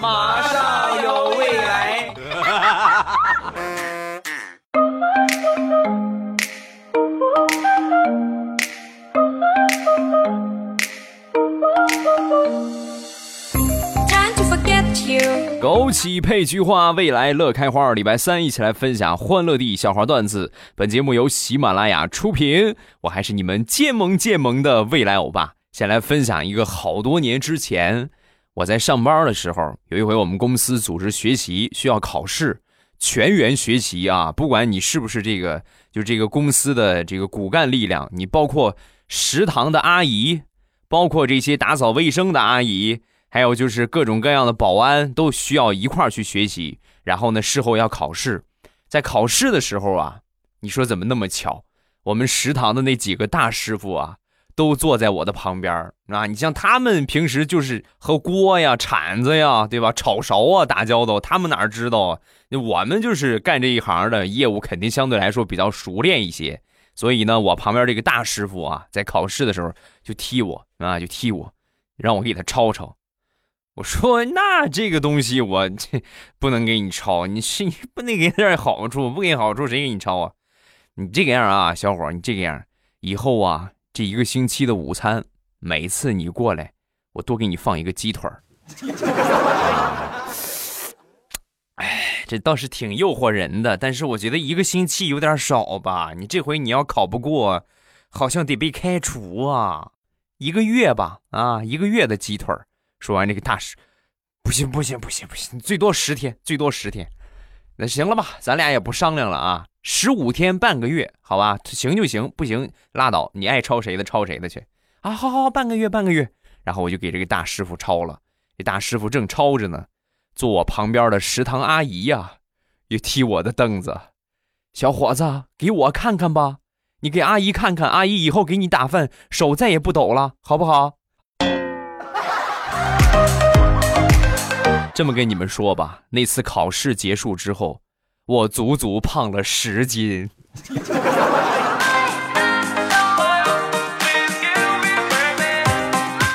马上有未来。枸杞配菊花，未来乐开花。礼拜三一起来分享欢乐地笑话段子。本节目由喜马拉雅出品，我还是你们渐萌渐萌的未来欧巴。先来分享一个好多年之前，我在上班的时候，有一回我们公司组织学习，需要考试，全员学习啊！不管你是不是这个，就这个公司的这个骨干力量，你包括食堂的阿姨，包括这些打扫卫生的阿姨。还有就是各种各样的保安都需要一块儿去学习，然后呢，事后要考试，在考试的时候啊，你说怎么那么巧？我们食堂的那几个大师傅啊，都坐在我的旁边啊。你像他们平时就是和锅呀、铲子呀，对吧？炒勺啊打交道，他们哪知道啊？我们就是干这一行的业务，肯定相对来说比较熟练一些。所以呢，我旁边这个大师傅啊，在考试的时候就踢我啊，就踢我，让我给他抄抄。我说那这个东西我这不能给你抄，你是你不能给点好处，不给好处谁给你抄啊？你这个样啊，小伙你这个样，以后啊这一个星期的午餐，每次你过来，我多给你放一个鸡腿儿。哎，这倒是挺诱惑人的，但是我觉得一个星期有点少吧？你这回你要考不过，好像得被开除啊！一个月吧，啊，一个月的鸡腿儿。说完这个大师，不行不行不行不行，最多十天，最多十天，那行了吧，咱俩也不商量了啊，十五天半个月，好吧，行就行，不行拉倒，你爱抄谁的抄谁的去。啊，好好好，半个月半个月，然后我就给这个大师傅抄了，这大师傅正抄着呢，坐我旁边的食堂阿姨呀，又踢我的凳子，小伙子，给我看看吧，你给阿姨看看，阿姨以后给你打饭手再也不抖了，好不好？这么跟你们说吧，那次考试结束之后，我足足胖了十斤。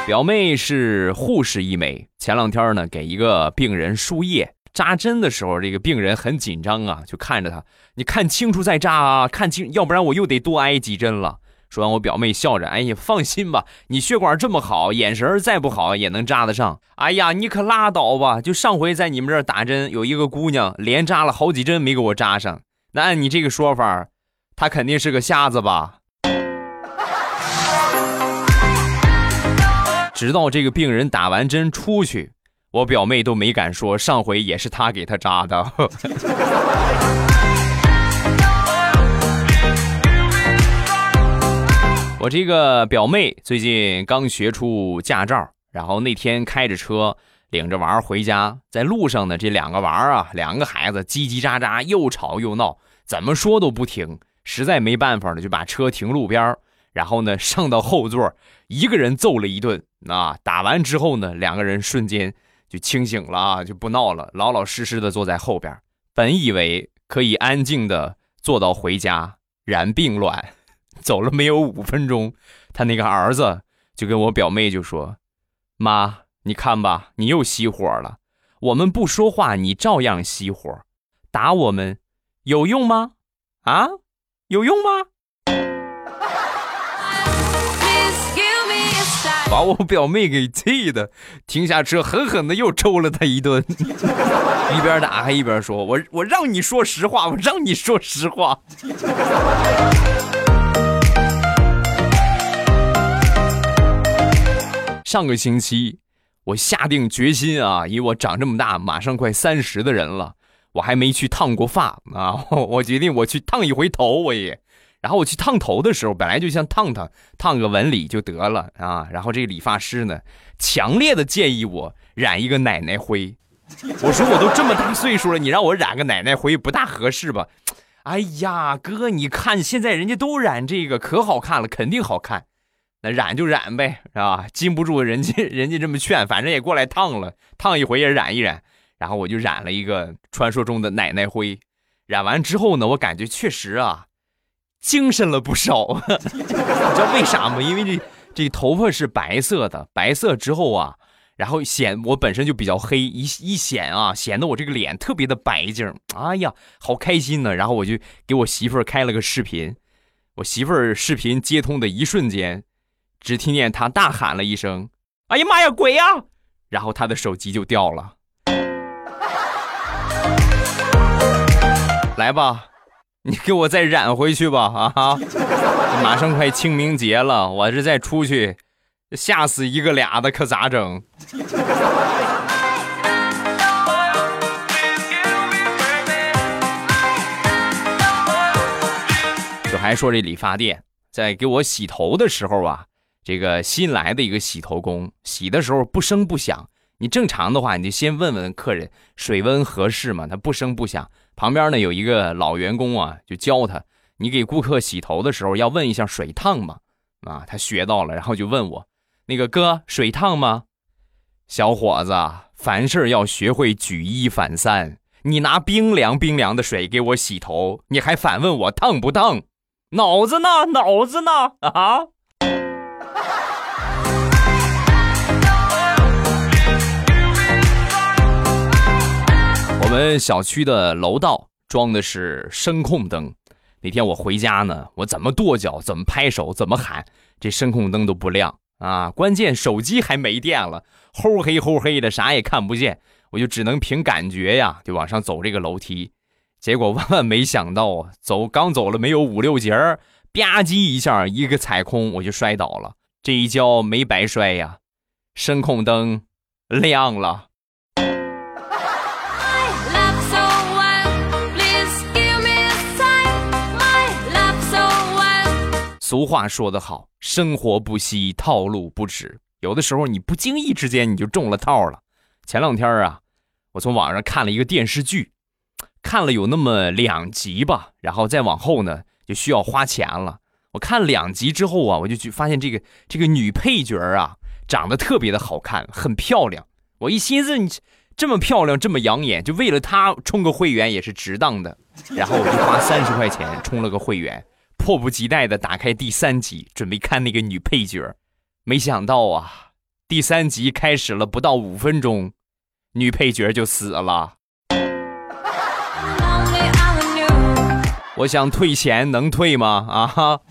表妹是护士一枚，前两天呢给一个病人输液扎针的时候，这个病人很紧张啊，就看着他，你看清楚再扎啊，看清，要不然我又得多挨几针了。说完，我表妹笑着：“哎呀，放心吧，你血管这么好，眼神再不好也能扎得上。哎呀，你可拉倒吧！就上回在你们这儿打针，有一个姑娘连扎了好几针没给我扎上。那按你这个说法，她肯定是个瞎子吧？” 直到这个病人打完针出去，我表妹都没敢说上回也是她给她扎的。我这个表妹最近刚学出驾照，然后那天开着车领着娃儿回家，在路上呢，这两个娃儿啊，两个孩子叽叽喳喳，又吵又闹，怎么说都不停，实在没办法了，就把车停路边然后呢上到后座，一个人揍了一顿，啊，打完之后呢，两个人瞬间就清醒了啊，就不闹了，老老实实的坐在后边，本以为可以安静的坐到回家，然并卵。走了没有五分钟，他那个儿子就跟我表妹就说：“妈，你看吧，你又熄火了。我们不说话，你照样熄火，打我们有用吗？啊，有用吗？” 把我表妹给气的，停下车，狠狠的又抽了他一顿，一边打还一边说：“我我让你说实话，我让你说实话。”上个星期，我下定决心啊，以我长这么大，马上快三十的人了，我还没去烫过发啊！我决定我去烫一回头，我也。然后我去烫头的时候，本来就想烫烫，烫个纹理就得了啊。然后这个理发师呢，强烈的建议我染一个奶奶灰。我说我都这么大岁数了，你让我染个奶奶灰不大合适吧？哎呀，哥，你看现在人家都染这个，可好看了，肯定好看。染就染呗，是吧？禁不住人家，人家这么劝，反正也过来烫了，烫一回也染一染。然后我就染了一个传说中的奶奶灰。染完之后呢，我感觉确实啊，精神了不少。你知道为啥吗？因为这这头发是白色的，白色之后啊，然后显我本身就比较黑，一一显啊，显得我这个脸特别的白净。哎呀，好开心呢！然后我就给我媳妇儿开了个视频，我媳妇儿视频接通的一瞬间，只听见他大喊了一声：“哎呀妈呀，鬼呀！”然后他的手机就掉了。来吧，你给我再染回去吧！啊哈，马上快清明节了，我这再出去。吓死一个俩的可咋整？就还说这理发店在给我洗头的时候啊，这个新来的一个洗头工洗的时候不声不响。你正常的话，你就先问问客人水温合适吗？他不声不响。旁边呢有一个老员工啊，就教他，你给顾客洗头的时候要问一下水烫吗？啊，他学到了，然后就问我。那个哥，水烫吗？小伙子，凡事要学会举一反三。你拿冰凉冰凉的水给我洗头，你还反问我烫不烫？脑子呢？脑子呢？啊！我们小区的楼道装的是声控灯。那天我回家呢，我怎么跺脚，怎么拍手，怎么喊，这声控灯都不亮。啊，关键手机还没电了，齁黑齁黑的，啥也看不见，我就只能凭感觉呀，就往上走这个楼梯。结果万万没想到啊，走刚走了没有五六节儿，吧唧一下，一个踩空，我就摔倒了。这一跤没白摔呀，声控灯亮了。俗话说得好，生活不息，套路不止。有的时候你不经意之间你就中了套了。前两天啊，我从网上看了一个电视剧，看了有那么两集吧，然后再往后呢就需要花钱了。我看两集之后啊，我就去发现这个这个女配角啊长得特别的好看，很漂亮。我一寻思，你这么漂亮，这么养眼，就为了她充个会员也是值当的。然后我就花三十块钱充了个会员。迫不及待的打开第三集，准备看那个女配角，没想到啊，第三集开始了不到五分钟，女配角就死了。我想退钱，能退吗？啊哈！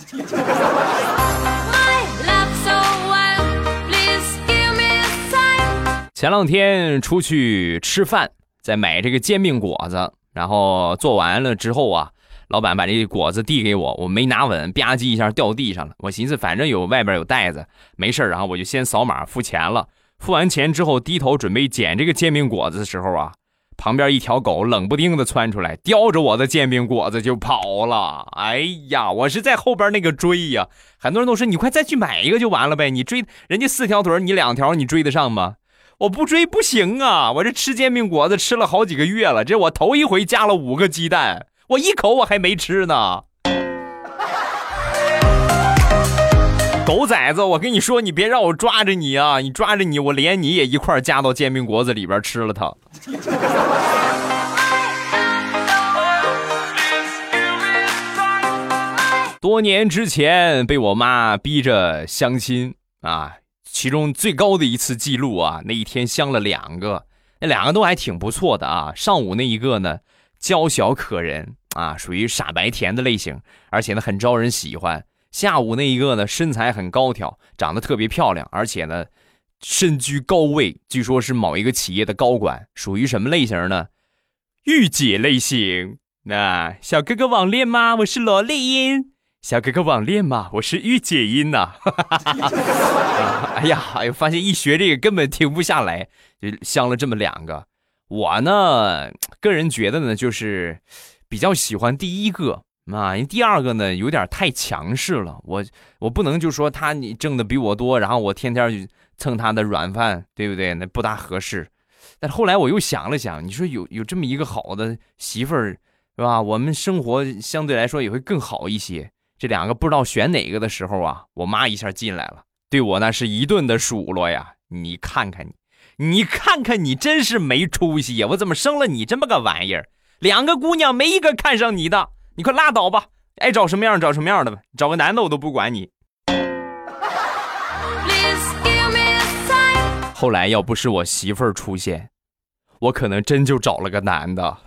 前两天出去吃饭，在买这个煎饼果子，然后做完了之后啊。老板把这果子递给我，我没拿稳，吧唧一下掉地上了。我寻思反正有外边有袋子，没事然后我就先扫码付钱了。付完钱之后，低头准备捡这个煎饼果子的时候啊，旁边一条狗冷不丁的窜出来，叼着我的煎饼果子就跑了。哎呀，我是在后边那个追呀。很多人都说你快再去买一个就完了呗，你追人家四条腿，你两条，你追得上吗？我不追不行啊，我这吃煎饼果子吃了好几个月了，这我头一回加了五个鸡蛋。我一口我还没吃呢，狗崽子！我跟你说，你别让我抓着你啊！你抓着你，我连你也一块夹到煎饼果子里边吃了它。多年之前被我妈逼着相亲啊，其中最高的一次记录啊，那一天相了两个，那两个都还挺不错的啊。上午那一个呢。娇小可人啊，属于傻白甜的类型，而且呢很招人喜欢。下午那一个呢，身材很高挑，长得特别漂亮，而且呢身居高位，据说是某一个企业的高管，属于什么类型呢？御姐类型。那小哥哥网恋吗？我是萝莉音。小哥哥网恋吗？我是御姐音呐。哎呀，哎呀，发现一学这个根本停不下来，就相了这么两个。我呢，个人觉得呢，就是比较喜欢第一个啊，因为第二个呢有点太强势了。我我不能就说他你挣的比我多，然后我天天去蹭他的软饭，对不对？那不大合适。但后来我又想了想，你说有有这么一个好的媳妇儿，是吧？我们生活相对来说也会更好一些。这两个不知道选哪个的时候啊，我妈一下进来了，对我那是一顿的数落呀。你看看你。你看看你，真是没出息呀！我怎么生了你这么个玩意儿？两个姑娘没一个看上你的，你快拉倒吧！爱找什么样找什么样的吧，找个男的我都不管你。后来要不是我媳妇儿出现，我可能真就找了个男的。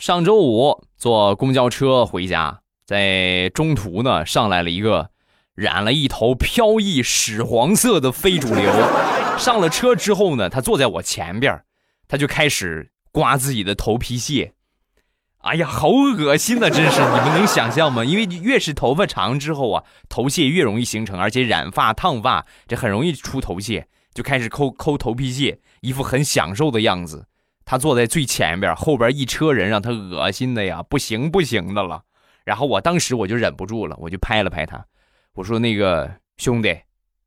上周五坐公交车回家，在中途呢上来了一个染了一头飘逸屎黄色的非主流。上了车之后呢，他坐在我前边，他就开始刮自己的头皮屑。哎呀，好恶心呐！真是，你们能想象吗？因为越是头发长之后啊，头屑越容易形成，而且染发、烫发这很容易出头屑，就开始抠抠头皮屑，一副很享受的样子。他坐在最前边，后边一车人让他恶心的呀，不行不行的了。然后我当时我就忍不住了，我就拍了拍他，我说：“那个兄弟，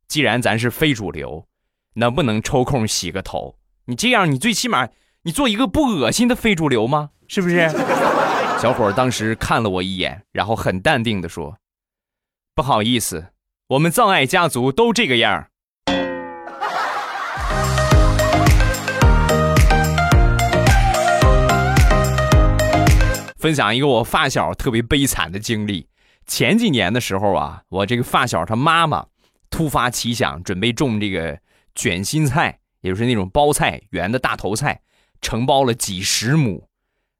既然咱是非主流，能不能抽空洗个头？你这样，你最起码你做一个不恶心的非主流吗？是不是？” 小伙当时看了我一眼，然后很淡定的说：“不好意思，我们葬爱家族都这个样。”分享一个我发小特别悲惨的经历。前几年的时候啊，我这个发小他妈妈突发奇想，准备种这个卷心菜，也就是那种包菜，圆的大头菜，承包了几十亩。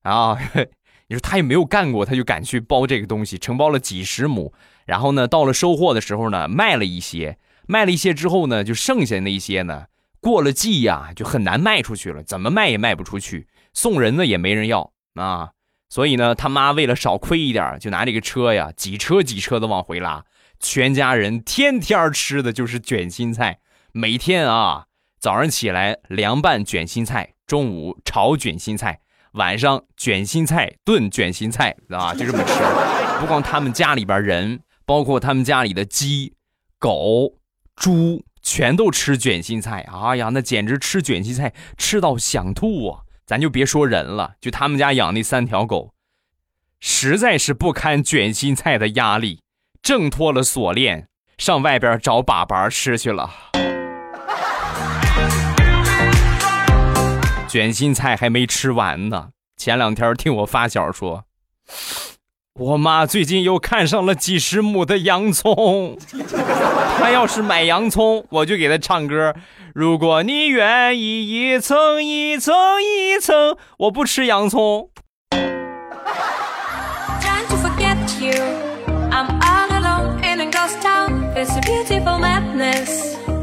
啊，你说他也没有干过，他就敢去包这个东西，承包了几十亩。然后呢，到了收获的时候呢，卖了一些，卖了一些之后呢，就剩下那些呢，过了季呀，就很难卖出去了，怎么卖也卖不出去，送人呢也没人要啊。所以呢，他妈为了少亏一点，就拿这个车呀，几车几车的往回拉。全家人天天吃的就是卷心菜，每天啊，早上起来凉拌卷心菜，中午炒卷心菜，晚上卷心菜炖卷心菜啊，就这么吃。不光他们家里边人，包括他们家里的鸡、狗、猪，全都吃卷心菜。哎呀，那简直吃卷心菜吃到想吐啊！咱就别说人了，就他们家养那三条狗，实在是不堪卷心菜的压力，挣脱了锁链，上外边找粑粑吃去了。卷心菜还没吃完呢，前两天听我发小说，我妈最近又看上了几十亩的洋葱，她要是买洋葱，我就给她唱歌。如果你愿意一层一层一层，我不吃洋葱。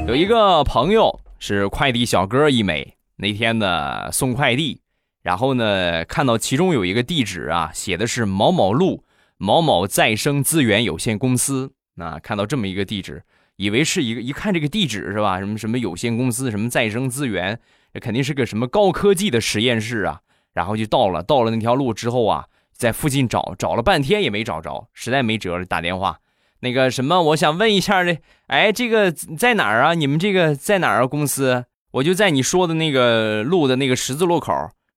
有一个朋友是快递小哥一枚，那天呢送快递，然后呢看到其中有一个地址啊，写的是某某路某某再生资源有限公司，那看到这么一个地址。以为是一个，一看这个地址是吧？什么什么有限公司，什么再生资源，这肯定是个什么高科技的实验室啊！然后就到了，到了那条路之后啊，在附近找，找了半天也没找着，实在没辙了，打电话，那个什么，我想问一下呢，哎，这个在哪儿啊？你们这个在哪儿啊？公司？我就在你说的那个路的那个十字路口。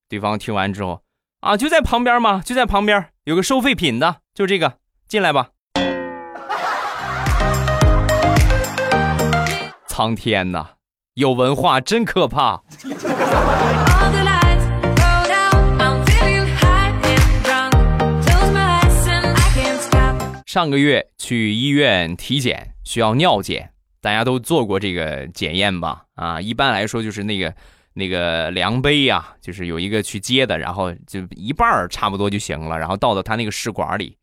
对方听完之后，啊，就在旁边嘛？就在旁边，有个收废品的，就这个，进来吧。苍天呐，有文化真可怕！上个月去医院体检，需要尿检，大家都做过这个检验吧？啊，一般来说就是那个那个量杯呀，就是有一个去接的，然后就一半儿差不多就行了，然后倒到他那个试管里。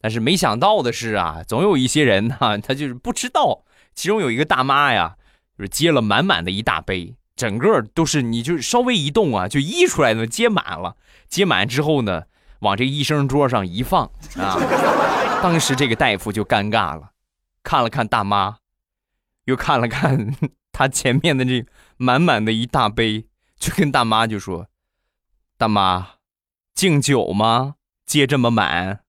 但是没想到的是啊，总有一些人呢，他就是不知道。其中有一个大妈呀，就是接了满满的一大杯，整个都是，你就稍微一动啊，就溢出来的，接满了。接满之后呢，往这医生桌上一放啊，当时这个大夫就尴尬了，看了看大妈，又看了看 他前面的这满满的一大杯，就跟大妈就说：“大妈，敬酒吗？接这么满。”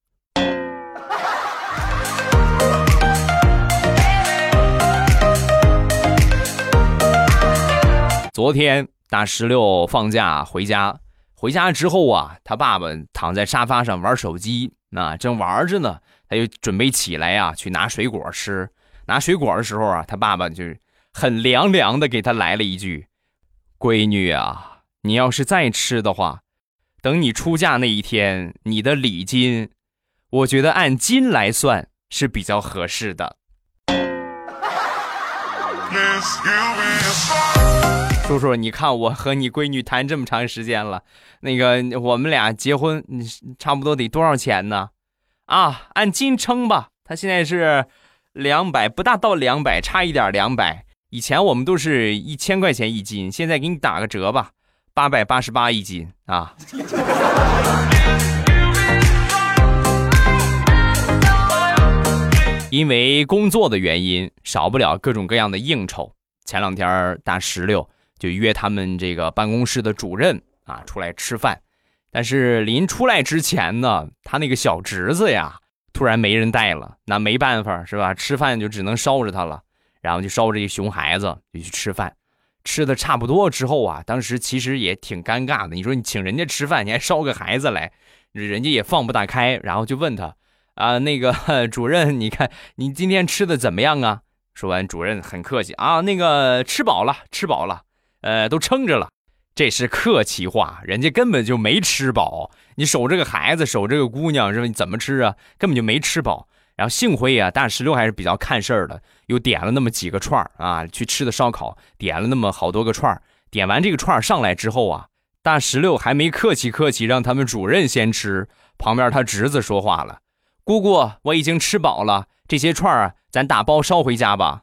昨天大石榴放假回家，回家之后啊，他爸爸躺在沙发上玩手机，那正玩着呢，他就准备起来呀，去拿水果吃。拿水果的时候啊，他爸爸就很凉凉的给他来了一句：“闺女啊，你要是再吃的话，等你出嫁那一天，你的礼金，我觉得按斤来算是比较合适的。叔叔，你看我和你闺女谈这么长时间了，那个我们俩结婚，差不多得多少钱呢？啊，按斤称吧，他现在是两百，不大到两百，差一点两百。以前我们都是一千块钱一斤，现在给你打个折吧，八百八十八一斤啊。因为工作的原因，少不了各种各样的应酬。前两天大石榴就约他们这个办公室的主任啊出来吃饭，但是临出来之前呢，他那个小侄子呀突然没人带了，那没办法是吧？吃饭就只能捎着他了，然后就捎着一熊孩子就去吃饭，吃的差不多之后啊，当时其实也挺尴尬的。你说你请人家吃饭，你还捎个孩子来，人家也放不大开，然后就问他。啊，那个 主任，你看你今天吃的怎么样啊？说完，主任很客气啊，那个吃饱了，吃饱了，呃，都撑着了。这是客气话，人家根本就没吃饱。你守这个孩子，守这个姑娘，是吧？你怎么吃啊？根本就没吃饱。然后幸亏啊，大石榴还是比较看事儿的，又点了那么几个串儿啊，去吃的烧烤，点了那么好多个串儿。点完这个串儿上来之后啊，大石榴还没客气客气，让他们主任先吃。旁边他侄子说话了。姑姑，我已经吃饱了，这些串儿咱打包捎回家吧。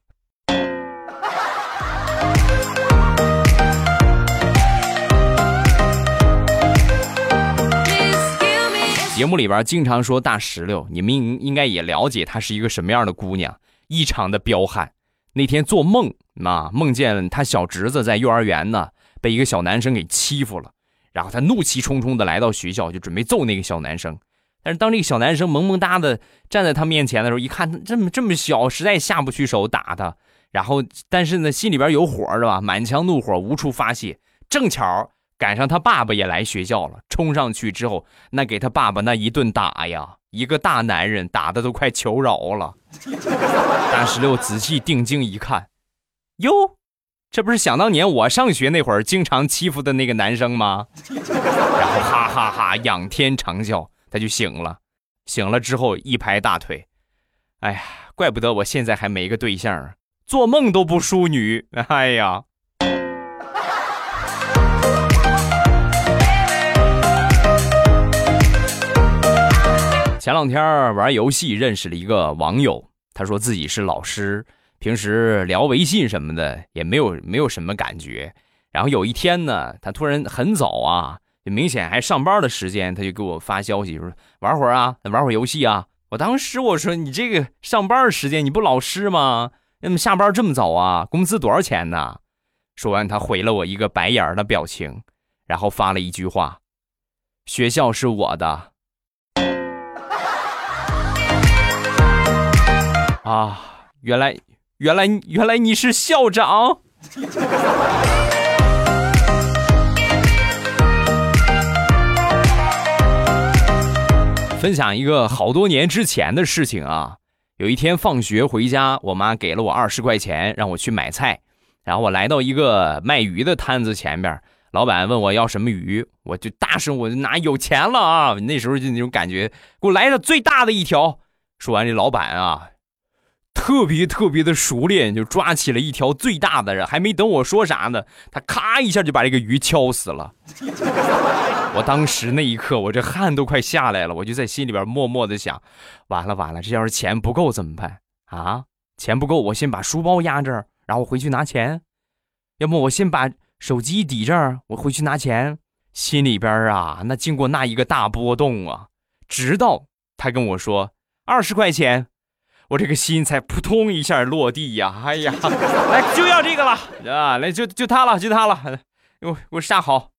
节目里边经常说大石榴，你们应应该也了解她是一个什么样的姑娘，异常的彪悍。那天做梦啊，梦见她小侄子在幼儿园呢，被一个小男生给欺负了，然后他怒气冲冲的来到学校，就准备揍那个小男生。但是当这个小男生萌萌哒的站在他面前的时候，一看这么这么小，实在下不去手打他。然后，但是呢，心里边有火是吧？满腔怒火无处发泄。正巧赶上他爸爸也来学校了，冲上去之后，那给他爸爸那一顿打呀，一个大男人打的都快求饶了。大石榴仔细定睛一看，哟，这不是想当年我上学那会儿经常欺负的那个男生吗？然后哈哈哈仰天长啸。他就醒了，醒了之后一拍大腿，哎呀，怪不得我现在还没个对象，做梦都不淑女。哎呀，前两天玩游戏认识了一个网友，他说自己是老师，平时聊微信什么的也没有没有什么感觉。然后有一天呢，他突然很早啊。就明显还上班的时间，他就给我发消息说玩会儿啊，玩会儿游戏啊。我当时我说你这个上班时间你不老师吗？那么下班这么早啊？工资多少钱呢？说完他回了我一个白眼儿的表情，然后发了一句话：学校是我的。啊，原来原来原来你是校长。分享一个好多年之前的事情啊！有一天放学回家，我妈给了我二十块钱，让我去买菜。然后我来到一个卖鱼的摊子前边，老板问我要什么鱼，我就大声我就拿有钱了啊！那时候就那种感觉，给我来的最大的一条。说完，这老板啊。特别特别的熟练，就抓起了一条最大的人，还没等我说啥呢，他咔一下就把这个鱼敲死了。我当时那一刻，我这汗都快下来了，我就在心里边默默的想：完了完了，这要是钱不够怎么办啊？钱不够，我先把书包压这儿，然后回去拿钱；要么我先把手机抵这儿，我回去拿钱。心里边啊，那经过那一个大波动啊，直到他跟我说二十块钱。我这个心才扑通一下落地呀！哎呀，来 就要这个了啊！来就就它了，就它了，给我给我下好。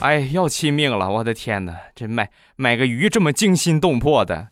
哎，要亲命了！我的天哪，这买买个鱼这么惊心动魄的。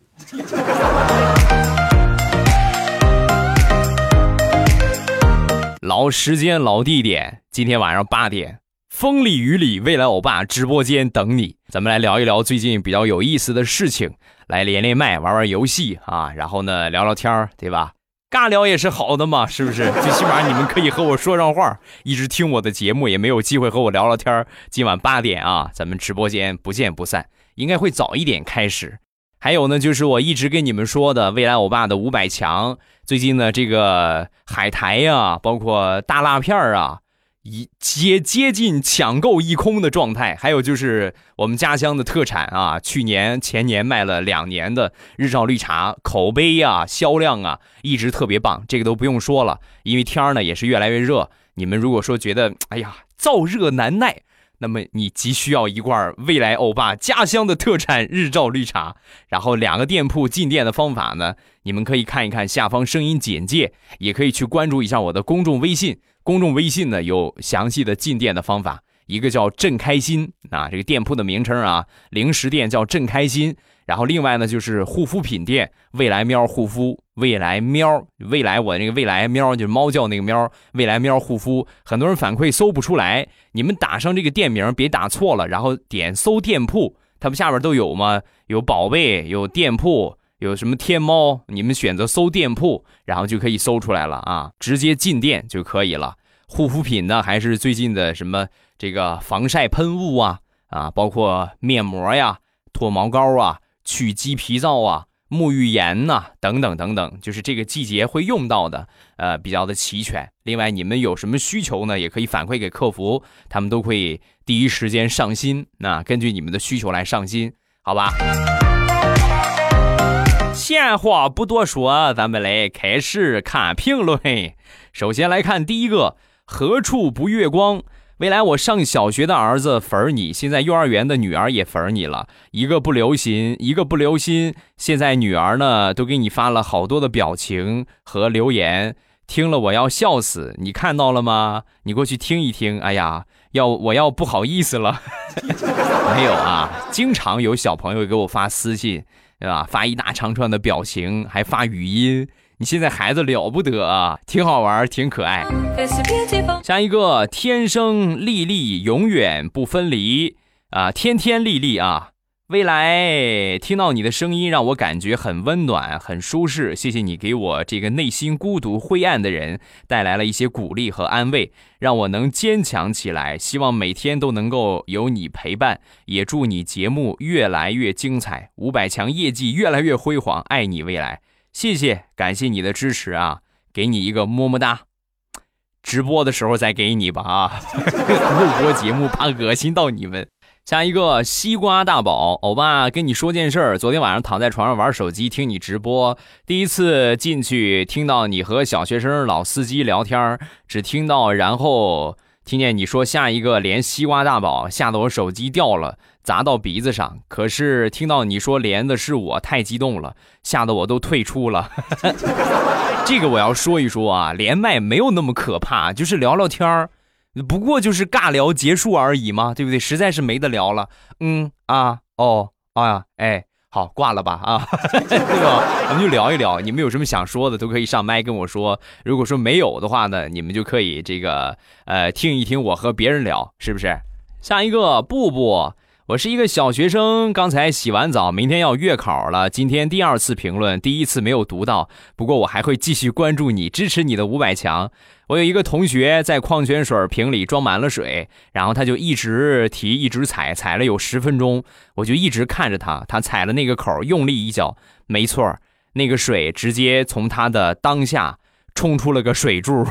老时间老地点，今天晚上八点。风里雨里，未来欧巴直播间等你。咱们来聊一聊最近比较有意思的事情，来连连麦，玩玩游戏啊，然后呢聊聊天对吧？尬聊也是好的嘛，是不是？最起码你们可以和我说上话，一直听我的节目也没有机会和我聊聊天今晚八点啊，咱们直播间不见不散，应该会早一点开始。还有呢，就是我一直跟你们说的未来欧巴的五百强，最近呢这个海苔呀，包括大辣片啊。一接接近抢购一空的状态，还有就是我们家乡的特产啊，去年前年卖了两年的日照绿茶，口碑啊、销量啊一直特别棒，这个都不用说了，因为天儿呢也是越来越热。你们如果说觉得哎呀燥热难耐，那么你急需要一罐未来欧巴家乡的特产日照绿茶。然后两个店铺进店的方法呢，你们可以看一看下方声音简介，也可以去关注一下我的公众微信。公众微信呢有详细的进店的方法，一个叫“朕开心”啊，这个店铺的名称啊，零食店叫“朕开心”。然后另外呢就是护肤品店“未来喵护肤”，未来喵，未来我那个未来喵就是猫叫那个喵，未来喵护肤。很多人反馈搜不出来，你们打上这个店名，别打错了，然后点搜店铺，它不下边都有吗？有宝贝，有店铺。有什么天猫，你们选择搜店铺，然后就可以搜出来了啊，直接进店就可以了。护肤品呢，还是最近的什么这个防晒喷雾啊啊，包括面膜呀、脱毛膏啊、去鸡皮皂啊、沐浴盐呐等等等等，就是这个季节会用到的，呃，比较的齐全。另外，你们有什么需求呢，也可以反馈给客服，他们都会第一时间上新，那根据你们的需求来上新，好吧？闲话不多说，咱们来开始看评论。首先来看第一个，何处不月光？未来我上小学的儿子粉儿你，现在幼儿园的女儿也粉儿你了，一个不留心，一个不留心。现在女儿呢，都给你发了好多的表情和留言，听了我要笑死。你看到了吗？你过去听一听。哎呀，要我要不好意思了。没有啊，经常有小朋友给我发私信。对吧？发一大长串的表情，还发语音。你现在孩子了不得啊，挺好玩，挺可爱。下一个，天生丽丽，永远不分离啊，天天丽丽啊。未来听到你的声音，让我感觉很温暖，很舒适。谢谢你给我这个内心孤独、灰暗的人带来了一些鼓励和安慰，让我能坚强起来。希望每天都能够有你陪伴，也祝你节目越来越精彩，五百强业绩越来越辉煌。爱你，未来，谢谢，感谢你的支持啊！给你一个么么哒。直播的时候再给你吧啊！录播节目怕恶心到你们。下一个西瓜大宝，欧巴跟你说件事儿。昨天晚上躺在床上玩手机，听你直播，第一次进去听到你和小学生、老司机聊天，只听到然后听见你说下一个连西瓜大宝，吓得我手机掉了，砸到鼻子上。可是听到你说连的是我，太激动了，吓得我都退出了。这个我要说一说啊，连麦没有那么可怕，就是聊聊天儿。不过就是尬聊结束而已嘛，对不对？实在是没得聊了。嗯啊哦啊哎，好挂了吧啊，对吧？我们就聊一聊，你们有什么想说的都可以上麦跟我说。如果说没有的话呢，你们就可以这个呃听一听我和别人聊，是不是？下一个布布。我是一个小学生，刚才洗完澡，明天要月考了。今天第二次评论，第一次没有读到，不过我还会继续关注你，支持你的五百强。我有一个同学在矿泉水瓶里装满了水，然后他就一直提，一直踩，踩了有十分钟，我就一直看着他，他踩了那个口，用力一脚，没错，那个水直接从他的当下冲出了个水柱，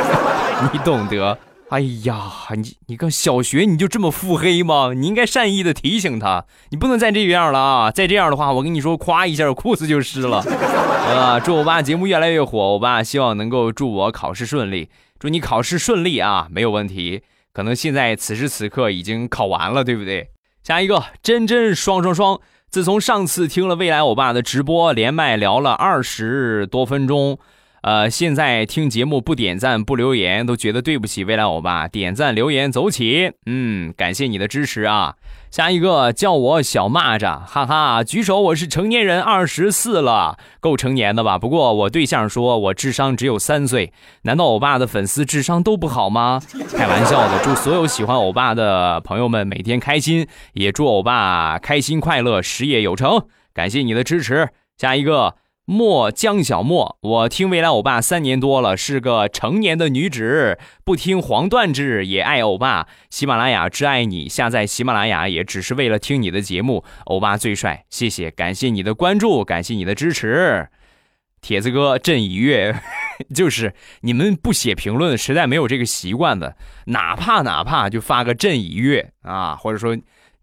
你懂得。哎呀，你你个小学你就这么腹黑吗？你应该善意的提醒他，你不能再这样了啊！再这样的话，我跟你说，夸一下裤子就湿了。啊，祝我爸节目越来越火，我爸希望能够祝我考试顺利，祝你考试顺利啊，没有问题。可能现在此时此刻已经考完了，对不对？下一个，真真双双双，自从上次听了未来我爸的直播连麦聊了二十多分钟。呃，现在听节目不点赞不留言都觉得对不起未来欧巴，点赞留言走起，嗯，感谢你的支持啊！下一个叫我小蚂蚱，哈哈，举手，我是成年人，二十四了，够成年的吧？不过我对象说我智商只有三岁，难道欧巴的粉丝智商都不好吗？开玩笑的，祝所有喜欢欧巴的朋友们每天开心，也祝欧巴开心快乐，事业有成，感谢你的支持。下一个。莫江小莫，我听未来欧巴三年多了，是个成年的女子，不听黄段子也爱欧巴。喜马拉雅只爱你，下载喜马拉雅也只是为了听你的节目。欧巴最帅，谢谢，感谢你的关注，感谢你的支持。铁子哥，朕已阅，就是你们不写评论，实在没有这个习惯的，哪怕哪怕就发个朕已阅啊，或者说。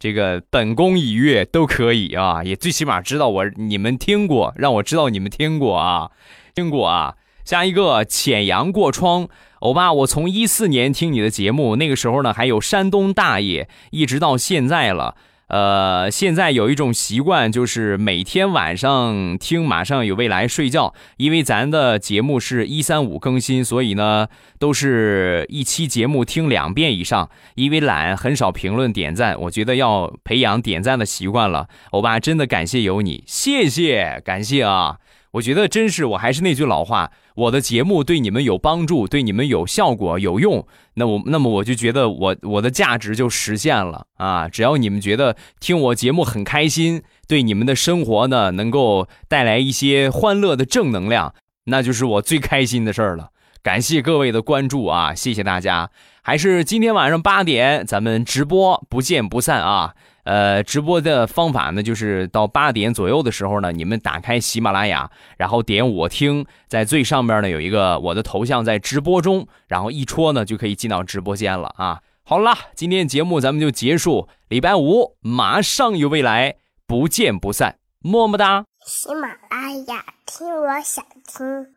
这个本宫已阅都可以啊，也最起码知道我你们听过，让我知道你们听过啊，听过啊。下一个浅阳过窗，欧巴，我从一四年听你的节目，那个时候呢还有山东大爷，一直到现在了。呃，现在有一种习惯，就是每天晚上听《马上有未来》睡觉，因为咱的节目是一三五更新，所以呢，都是一期节目听两遍以上。因为懒，很少评论点赞，我觉得要培养点赞的习惯了。欧巴，真的感谢有你，谢谢，感谢啊。我觉得真是，我还是那句老话，我的节目对你们有帮助，对你们有效果、有用，那我那么我就觉得我我的价值就实现了啊！只要你们觉得听我节目很开心，对你们的生活呢能够带来一些欢乐的正能量，那就是我最开心的事儿了。感谢各位的关注啊，谢谢大家！还是今天晚上八点咱们直播，不见不散啊！呃，直播的方法呢，就是到八点左右的时候呢，你们打开喜马拉雅，然后点我听，在最上面呢有一个我的头像在直播中，然后一戳呢就可以进到直播间了啊。好了，今天节目咱们就结束，礼拜五马上有未来，不见不散，么么哒。喜马拉雅听，我想听。